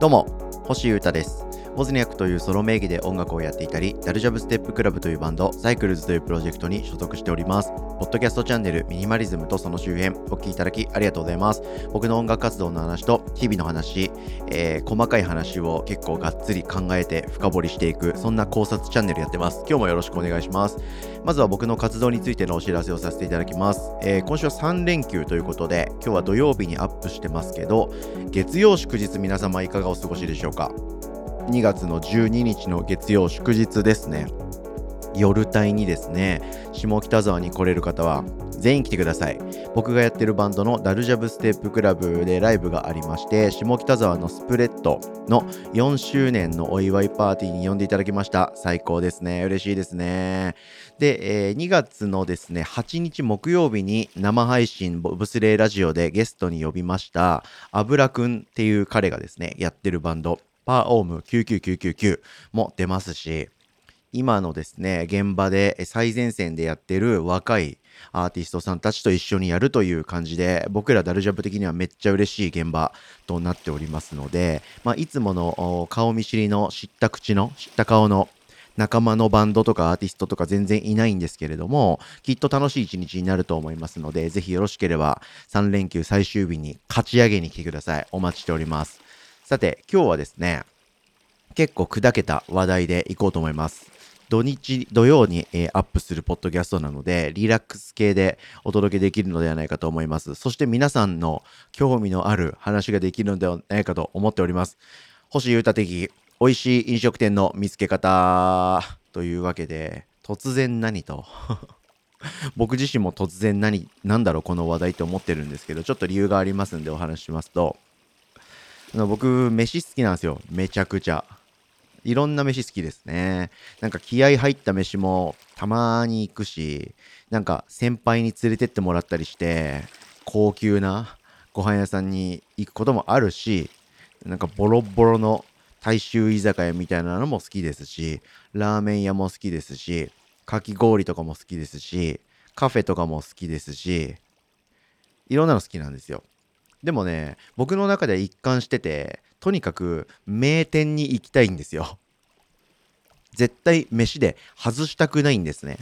どうも、星優太です。ボズニャックというソロ名義で音楽をやっていたり、ダルジャブステップクラブというバンド、サイクルズというプロジェクトに所属しております。ポッドキャストチャンネル、ミニマリズムとその周辺、お聞きいただきありがとうございます。僕の音楽活動の話と、日々の話、えー細かい話を結構がっつり考えて深掘りしていく、そんな考察チャンネルやってます。今日もよろしくお願いします。まずは僕の活動についてのお知らせをさせていただきます。えー今週は3連休ということで、今日は土曜日にアップしてますけど、月曜祝日皆様いかがお過ごしでしょうか？2月の12日の月曜祝日ですね夜帯にですね下北沢に来れる方は全員来てください。僕がやってるバンドのダルジャブステップクラブでライブがありまして下北沢のスプレッドの4周年のお祝いパーティーに呼んでいただきました。最高ですね。嬉しいですね。で、えー2月のですね8日木曜日に生配信ボブスレーラジオでゲストに呼びました油くんっていう彼がですねやってるバンドパーオーム99999も出ますし今のですね現場で最前線でやってる若いアーティストさんたちと一緒にやるという感じで僕らダルジャブ的にはめっちゃ嬉しい現場となっておりますので、まあ、いつもの顔見知りの知った口の知った顔の仲間のバンドとかアーティストとか全然いないんですけれどもきっと楽しい一日になると思いますのでぜひよろしければ3連休最終日に勝ち上げに来てください。お待ちしております。さて今日はですね結構砕けた話題でいこうと思います。土日土曜に、えーアップするポッドキャストなのでリラックス系でお届けできるのではないかと思います。そして皆さんの興味のある話ができるのではないかと思っております。星優太的美味しい飲食店の見つけ方というわけで突然何と？僕自身も突然何なんだろうこの話題って思ってるんですけどちょっと理由がありますんでお話しますと。僕飯好きなんですよ。めちゃくちゃ。いろんな飯好きですね。なんか気合入った飯もたまに行くしなんか先輩に連れてってもらったりして高級なご飯屋さんに行くこともあるしなんかボロボロの大衆居酒屋みたいなのも好きですしラーメン屋も好きですしかき氷とかも好きですしカフェとかも好きですしいろんなの好きなんですよ。でもね僕の中で一貫しててとにかく名店に行きたいんですよ。絶対飯で外したくないんですね。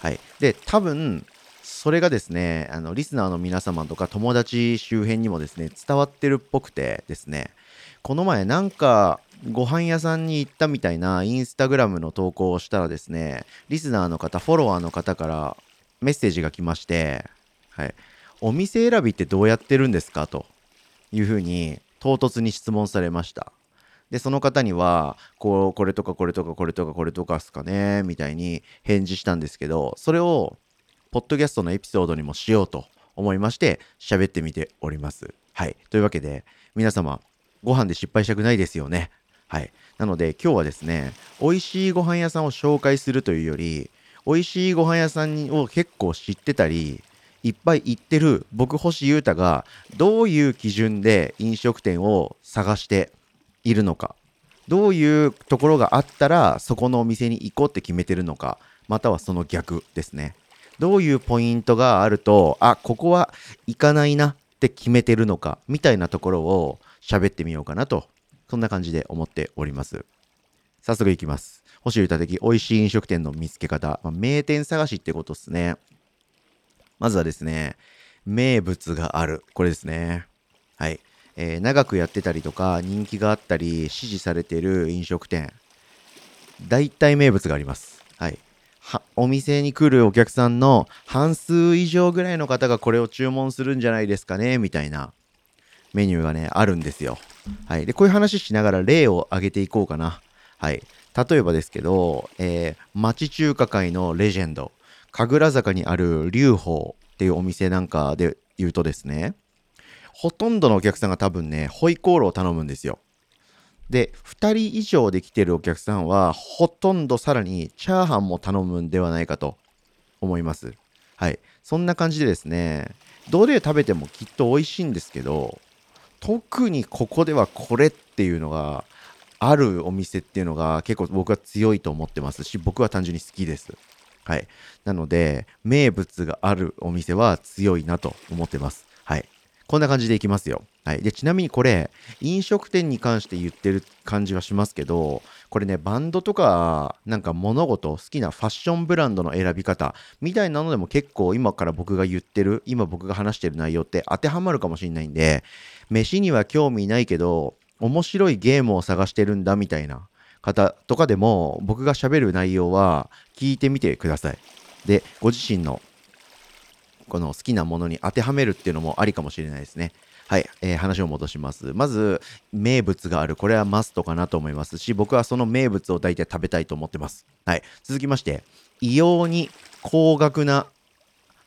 はい。で多分それがですねあのリスナーの皆様とか友達周辺にもですね伝わってるっぽくてですね。この前なんかご飯屋さんに行ったみたいなインスタグラムの投稿をしたらですねリスナーの方フォロワーの方からメッセージが来まして、はい、お店選びってどうやってるんですか？というふうに唐突に質問されました。でその方にはこうこれとかこれとかこれとかこれとかっすかね？みたいに返事したんですけどそれをポッドキャストのエピソードにもしようと思いまして喋ってみております。はい。というわけで皆様ご飯で失敗したくないですよね？はい。なので今日はですね美味しいご飯屋さんを紹介するというより美味しいご飯屋さんを結構知ってたりいっぱい行ってる僕星優太がどういう基準で飲食店を探しているのかどういうところがあったらそこのお店に行こうって決めてるのかまたはその逆ですね。どういうポイントがあるとあここは行かないなって決めてるのかみたいなところを喋ってみようかなとそんな感じで思っております。早速いきます。星優太的美味しい飲食店の見つけ方、まあ名店探しってことですね。まずはですね、名物がある。これですね。はい。えー長くやってたりとか、人気があったり、支持されてる飲食店。大体名物があります。はい。はお店に来るお客さんの半数以上ぐらいの方がこれを注文するんじゃないですかね、みたいなメニューがね、あるんですよ。はい。で、こういう話しながら例を挙げていこうかな。はい。例えばですけど、えー町中華界のレジェンド、神楽坂にある龍宝っていうお店なんかで言うとですねほとんどのお客さんが多分ねホイコーローを頼むんですよ。で2人以上で来てるお客さんはほとんどさらにチャーハンも頼むんではないかと思います。はい。そんな感じでですねどれ食べてもきっと美味しいんですけど特にここではこれっていうのがあるお店っていうのが結構僕は強いと思ってますし僕は単純に好きです。はい。なので、名物があるお店は強いなと思ってます。はい。こんな感じでいきますよ。はい。で、ちなみにこれ、飲食店に関して言ってる感じはしますけど、これね、バンドとか、なんか物事、好きなファッションブランドの選び方、みたいなのでも結構今から僕が言ってる、今僕が話してる内容って当てはまるかもしれないんで、飯には興味ないけど、面白いゲームを探してるんだみたいな方とかでも、僕が喋る内容は聞いてみてください。で、ご自身のこの好きなものに当てはめるっていうのもありかもしれないですね。はい、えー、話を戻します。まず、名物がある。これはマストかなと思いますし、僕はその名物を大体食べたいと思ってます。はい。続きまして、異様に高額な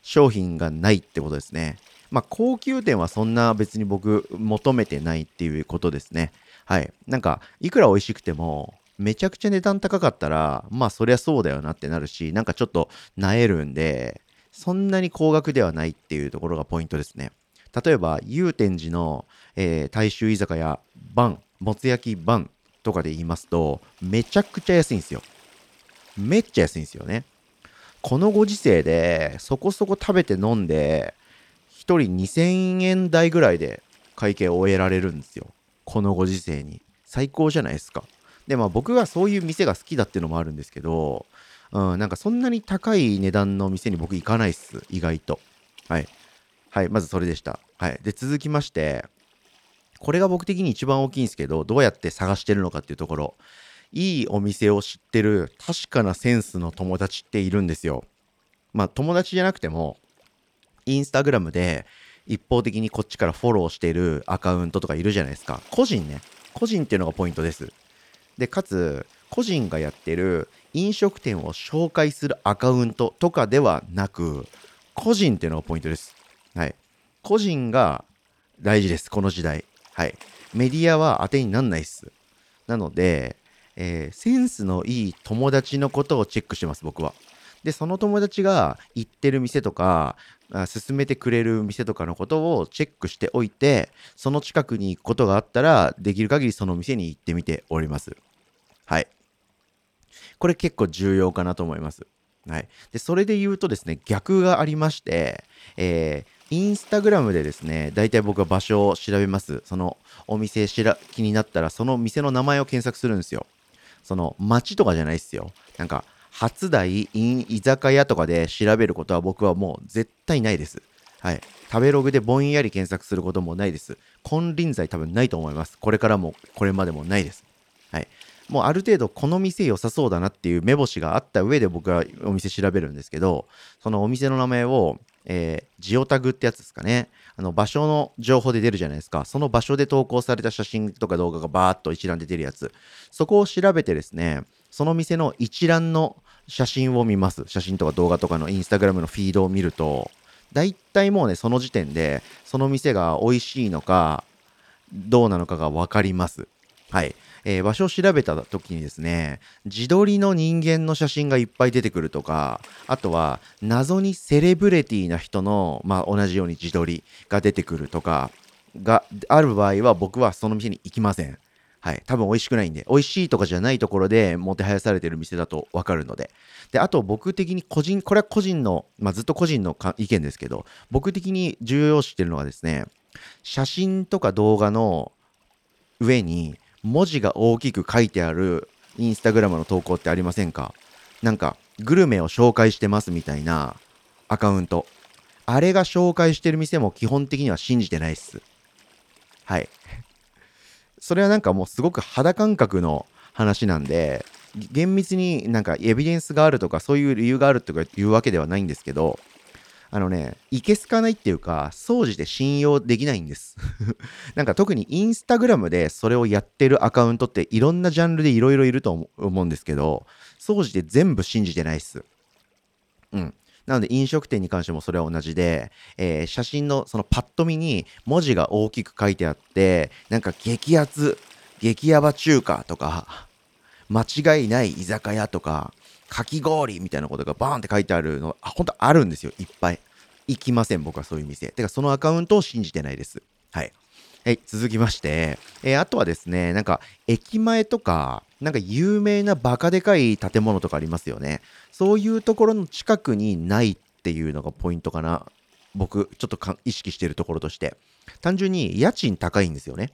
商品がないってことですね。まあ、高級店はそんな別に僕求めてないっていうことですね。はい。なんか、いくら美味しくても、めちゃくちゃ値段高かったら、まあそりゃそうだよなってなるし、なんかちょっとなえるんで、そんなに高額ではないっていうところがポイントですね。例えば、祐天寺の、えー、大衆居酒屋、バン、もつ焼きバンとかで言いますと、めちゃくちゃ安いんですよ。めっちゃ安いんですよね。このご時世で、そこそこ食べて飲んで、1人2000円台ぐらいで会計を終えられるんですよ。このご時世に。最高じゃないですか。で、まあ僕がそういう店が好きだっていうのもあるんですけど、うん、なんかそんなに高い値段の店に僕行かないっす、意外と。はい。はい、まずそれでした。はい。で、続きまして、これが僕的に一番大きいんですけど、どうやって探してるのかっていうところ。いいお店を知ってる確かなセンスの友達っているんですよ。まあ友達じゃなくても、インスタグラムで一方的にこっちからフォローしてるアカウントとかいるじゃないですか。個人ね。個人っていうのがポイントです。で、かつ、個人がやってる飲食店を紹介するアカウントとかではなく、個人っていうのがポイントです。はい。個人が大事です、この時代。はい。メディアは当てになんないっす。なので、えー、センスのいい友達のことをチェックしてます、僕は。で、その友達が行ってる店とか、勧めてくれる店とかのことをチェックしておいて、その近くに行くことがあったら、できる限りその店に行ってみております。はい。これ結構重要かなと思います。はい。で、それで言うとですね、逆がありまして、えー、インスタグラムでですね、大体僕は場所を調べます。そのお店しら気になったら、その店の名前を検索するんですよ。その街とかじゃないっすよ。なんか、初台居酒屋とかで調べることは僕はもう絶対ないです。はい。食べログでぼんやり検索することもないです。金輪際多分ないと思います。これからも、これまでもないです。はい。もうある程度この店良さそうだなっていう目星があった上で僕はお店調べるんですけど、そのお店の名前を、えー、ジオタグってやつですかね。あの場所の情報で出るじゃないですか。その場所で投稿された写真とか動画がバーッと一覧で出るやつ。そこを調べてですね、その店の一覧の写真を見ます。写真とか動画とかのインスタグラムのフィードを見ると、大体もうね、その時点で、その店が美味しいのか、どうなのかが分かります。はい。えー、場所を調べた時にですね、自撮りの人間の写真がいっぱい出てくるとか、あとは謎にセレブレティな人の、まあ、同じように自撮りが出てくるとかがある場合は僕はその店に行きません。はい。多分美味しくないんで、美味しいとかじゃないところでもてはやされてる店だとわかるので。で、あと僕的に個人、これは個人の、まあ、ずっと個人の意見ですけど、僕的に重要視してるのはですね、写真とか動画の上に文字が大きく書いてあるインスタグラムの投稿ってありませんか？なんか、グルメを紹介してますみたいなアカウント。あれが紹介してる店も基本的には信じてないっす。はい。それはなんかもうすごく肌感覚の話なんで、厳密になんかエビデンスがあるとかそういう理由があるとかいうわけではないんですけど、あのね、いけすかないっていうか、掃除で信用できないんです。なんか特にインスタグラムでそれをやってるアカウントっていろんなジャンルでいろいろいると思うんですけど、掃除で全部信じてないっす。うん。なので飲食店に関してもそれは同じで、えー、写真のそのパッと見に文字が大きく書いてあって、なんか激アツ、激ヤバ中華とか、間違いない居酒屋とか、かき氷みたいなことがバーンって書いてあるの、あ、本当あるんですよ、いっぱい。行きません、僕はそういう店。てか、そのアカウントを信じてないです。はい。はい、続きまして、えー、あとはですね、なんか、駅前とか、なんか有名なバカでかい建物とかありますよね。そういうところの近くにないっていうのがポイントかな。僕ちょっと意識してるところとして。単純に家賃高いんですよね。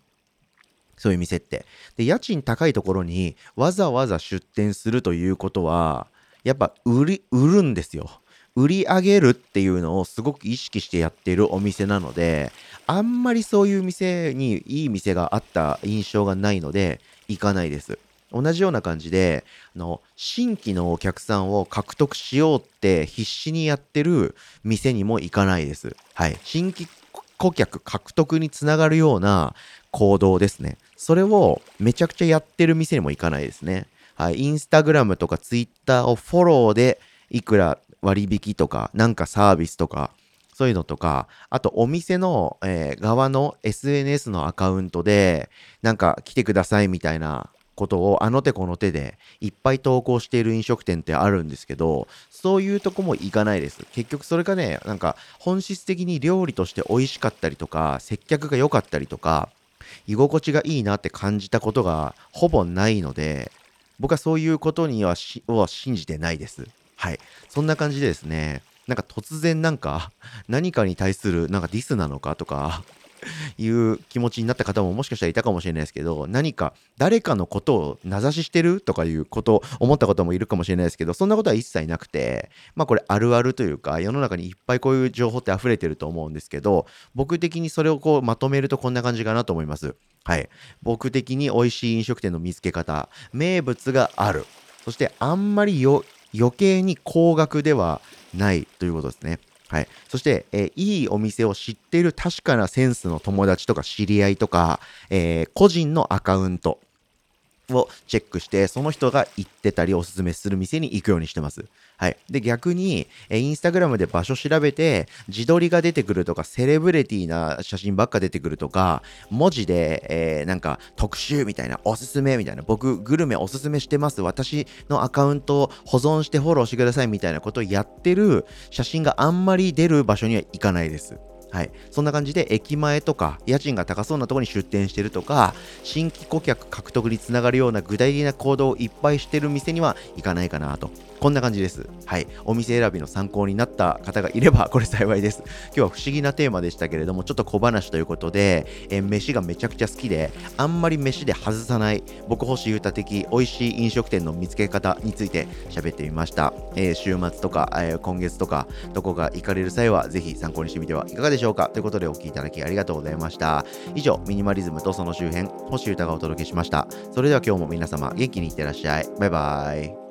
そういう店って。で家賃高いところにわざわざ出店するということはやっぱ売り売るんですよ。売り上げるっていうのをすごく意識してやってるお店なのであんまりそういう店にいい店があった印象がないので行かないです。同じような感じであの新規のお客さんを獲得しようって必死にやってる店にも行かないです。はい、新規顧客獲得につながるような行動ですね。それをめちゃくちゃやってる店にも行かないですね。はい、インスタグラムとかツイッターをフォローでいくら割引とかなんかサービスとかそういうのとか、あとお店の、えー、側の SNS のアカウントで、なんか来てくださいみたいなことをあの手この手でいっぱい投稿している飲食店ってあるんですけど、そういうとこも行かないです。結局それがね、なんか本質的に料理として美味しかったりとか、接客が良かったりとか、居心地がいいなって感じたことがほぼないので、僕はそういうことにはは信じてないです。はい。そんな感じでですね、なんか突然なんか何かに対するなんかディスなのかとかいう気持ちになった方ももしかしたらいたかもしれないですけど、何か誰かのことを名指ししてるとかいうこと思ったこともいるかもしれないですけど、そんなことは一切なくて、まあこれあるあるというか、世の中にいっぱいこういう情報って溢れてると思うんですけど、僕的にそれをこうまとめるとこんな感じかなと思います。はい。僕的に美味しい飲食店の見つけ方、名物がある。そしてあんまり余計に高額ではないということですね。はい。そして、えー、いいお店を知っている確かなセンスの友達とか知り合いとか、えー、個人のアカウントをチェックして、その人が行ってたりおすすめする店に行くようにしてます。はい。で、逆に、えインスタグラムで場所調べて、自撮りが出てくるとか、セレブリティな写真ばっか出てくるとか、文字で、えー、なんか、特集みたいな、おすすめみたいな、僕、グルメおすすめしてます。私のアカウントを保存してフォローしてくださいみたいなことをやってる写真があんまり出る場所には行かないです。はい。そんな感じで、駅前とか、家賃が高そうなところに出店してるとか、新規顧客獲得につながるような具体的な行動をいっぱいしてる店には行かないかなと。こんな感じです。はい。お店選びの参考になった方がいれば、これ幸いです。今日は不思議なテーマでしたけれども、ちょっと小話ということで、え、飯がめちゃくちゃ好きで、あんまり飯で外さない、僕星優太的美味しい飲食店の見つけ方について喋ってみました。えー、週末とか、えー、今月とか、どこか行かれる際は、ぜひ参考にしてみてはいかがでしょうかということでお聴きいただきありがとうございました。以上、ミニマリズムとその周辺、星歌がお届けしました。それでは今日も皆様元気にいってらっしゃい。バイバイ。